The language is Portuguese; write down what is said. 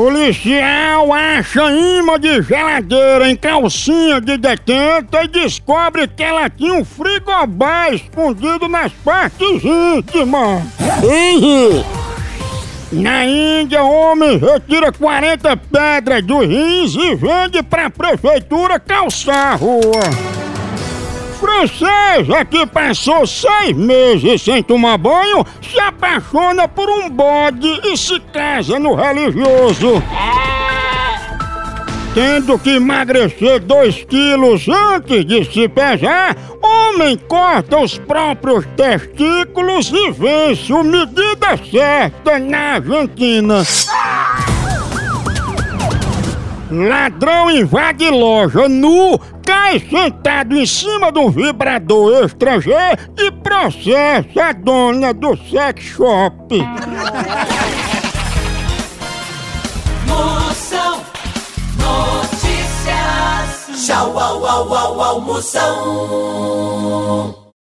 Policial acha imã de geladeira em calcinha de detenta e descobre que ela tinha um frigobar escondido nas partes íntimas. Na Índia, homem retira 40 pedras dos rins e vende pra prefeitura calçar a rua. Francesa que passou seis meses sem tomar banho se apaixona por um bode e se casa no religioso. Tendo que emagrecer 2 quilos antes de se pesar, homem corta os próprios testículos e vence o medida certa na Argentina. Ladrão invade loja nu, cai sentado em cima um vibrador estrangeiro e processa a dona do sex shop. Moção Notícias. Tchau, au, au, au, au, Moção.